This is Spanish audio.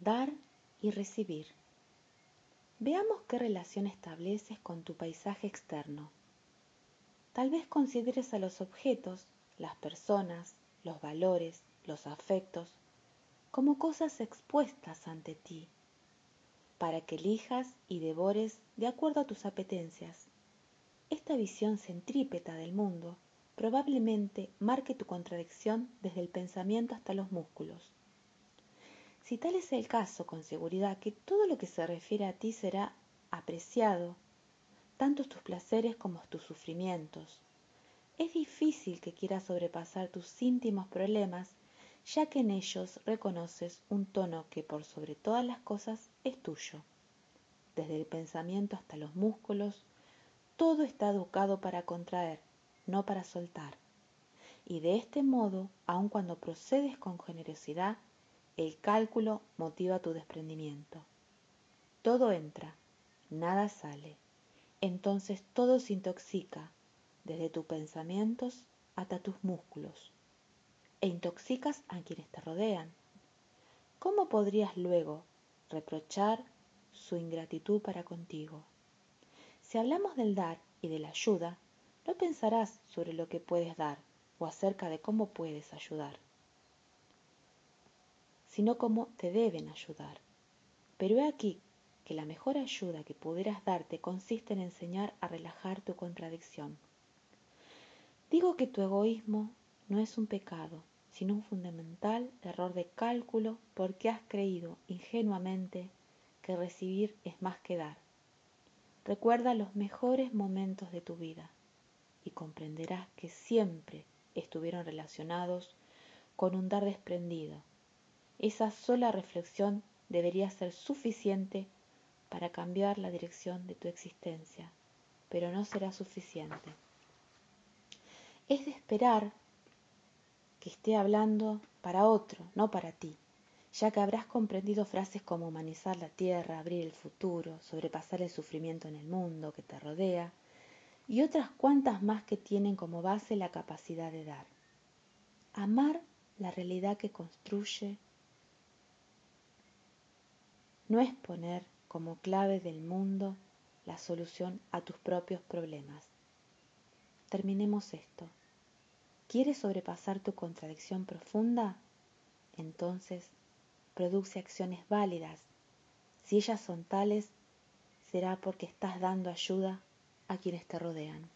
Dar y recibir. Veamos qué relación estableces con tu paisaje externo. Tal vez consideres a los objetos, las personas, los valores, los afectos, como cosas expuestas ante ti, para que elijas y devores de acuerdo a tus apetencias. Esta visión centrípeta del mundo probablemente marque tu contradicción desde el pensamiento hasta los músculos. Si tal es el caso, con seguridad que todo lo que se refiere a ti será apreciado, tanto tus placeres como tus sufrimientos. Es difícil que quieras sobrepasar tus íntimos problemas, ya que en ellos reconoces un tono que por sobre todas las cosas es tuyo. Desde el pensamiento hasta los músculos, todo está educado para contraer, no para soltar. Y de este modo, aun cuando procedes con generosidad, el cálculo motiva tu desprendimiento. Todo entra, nada sale. Entonces todo se intoxica, desde tus pensamientos hasta tus músculos. E intoxicas a quienes te rodean. ¿Cómo podrías luego reprochar su ingratitud para contigo? Si hablamos del dar y de la ayuda, no pensarás sobre lo que puedes dar o acerca de cómo puedes ayudar sino cómo te deben ayudar. Pero he aquí que la mejor ayuda que pudieras darte consiste en enseñar a relajar tu contradicción. Digo que tu egoísmo no es un pecado, sino un fundamental error de cálculo porque has creído ingenuamente que recibir es más que dar. Recuerda los mejores momentos de tu vida y comprenderás que siempre estuvieron relacionados con un dar desprendido, esa sola reflexión debería ser suficiente para cambiar la dirección de tu existencia, pero no será suficiente. Es de esperar que esté hablando para otro, no para ti, ya que habrás comprendido frases como humanizar la tierra, abrir el futuro, sobrepasar el sufrimiento en el mundo que te rodea, y otras cuantas más que tienen como base la capacidad de dar. Amar la realidad que construye no es poner como clave del mundo la solución a tus propios problemas. Terminemos esto. ¿Quieres sobrepasar tu contradicción profunda? Entonces, produce acciones válidas. Si ellas son tales, será porque estás dando ayuda a quienes te rodean.